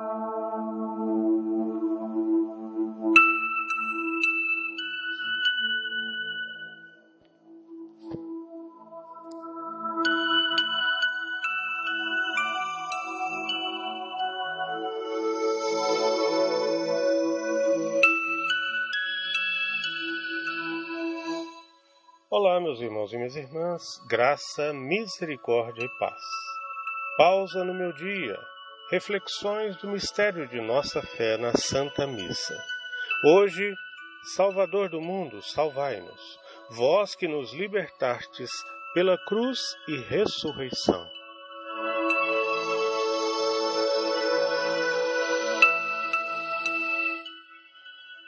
Olá, meus irmãos e minhas irmãs, graça, misericórdia e paz. Pausa no meu dia, reflexões do mistério de nossa fé na Santa Missa. Hoje, Salvador do mundo, salvai-nos, vós que nos libertastes pela cruz e ressurreição.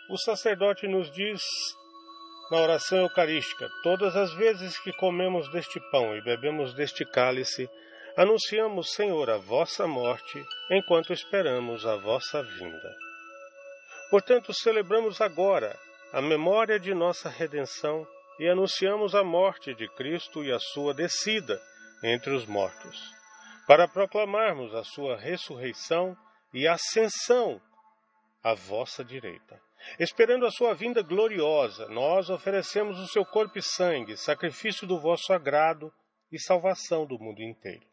O sacerdote nos diz na oração eucarística, todas as vezes que comemos deste pão e bebemos deste cálice, anunciamos, Senhor, a vossa morte, enquanto esperamos a vossa vinda. Portanto, celebramos agora a memória de nossa redenção e anunciamos a morte de Cristo e a sua descida entre os mortos, para proclamarmos a sua ressurreição e ascensão à vossa direita. Esperando a sua vinda gloriosa, nós oferecemos o seu corpo e sangue, sacrifício do vosso agrado e salvação do mundo inteiro.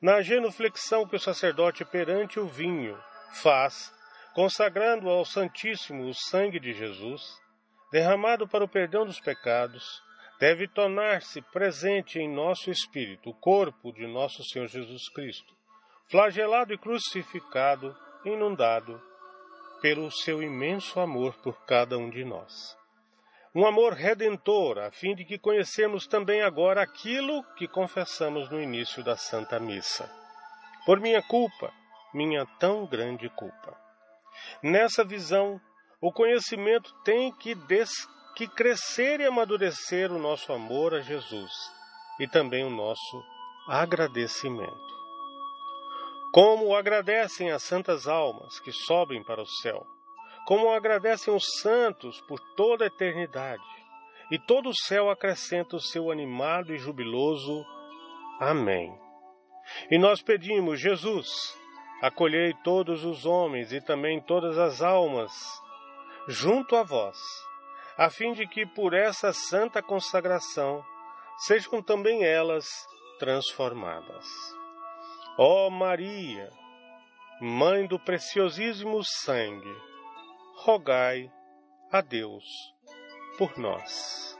Na genuflexão que o sacerdote perante o vinho faz, consagrando ao Santíssimo o sangue de Jesus, derramado para o perdão dos pecados, deve tornar-se presente em nosso espírito o corpo de nosso Senhor Jesus Cristo, flagelado e crucificado, inundado pelo seu imenso amor por cada um de nós. Um amor redentor, a fim de que conhecemos também agora aquilo que confessamos no início da Santa Missa. Por minha culpa, minha tão grande culpa. Nessa visão, o conhecimento tem que, des... que crescer e amadurecer o nosso amor a Jesus e também o nosso agradecimento. Como agradecem as santas almas que sobem para o céu, como agradecem os santos por toda a eternidade, e todo o céu acrescenta o seu animado e jubiloso Amém. E nós pedimos, Jesus, acolhei todos os homens e também todas as almas junto a vós, a fim de que por essa santa consagração sejam também elas transformadas. Ó Maria, Mãe do preciosíssimo sangue, rogai a Deus por nós.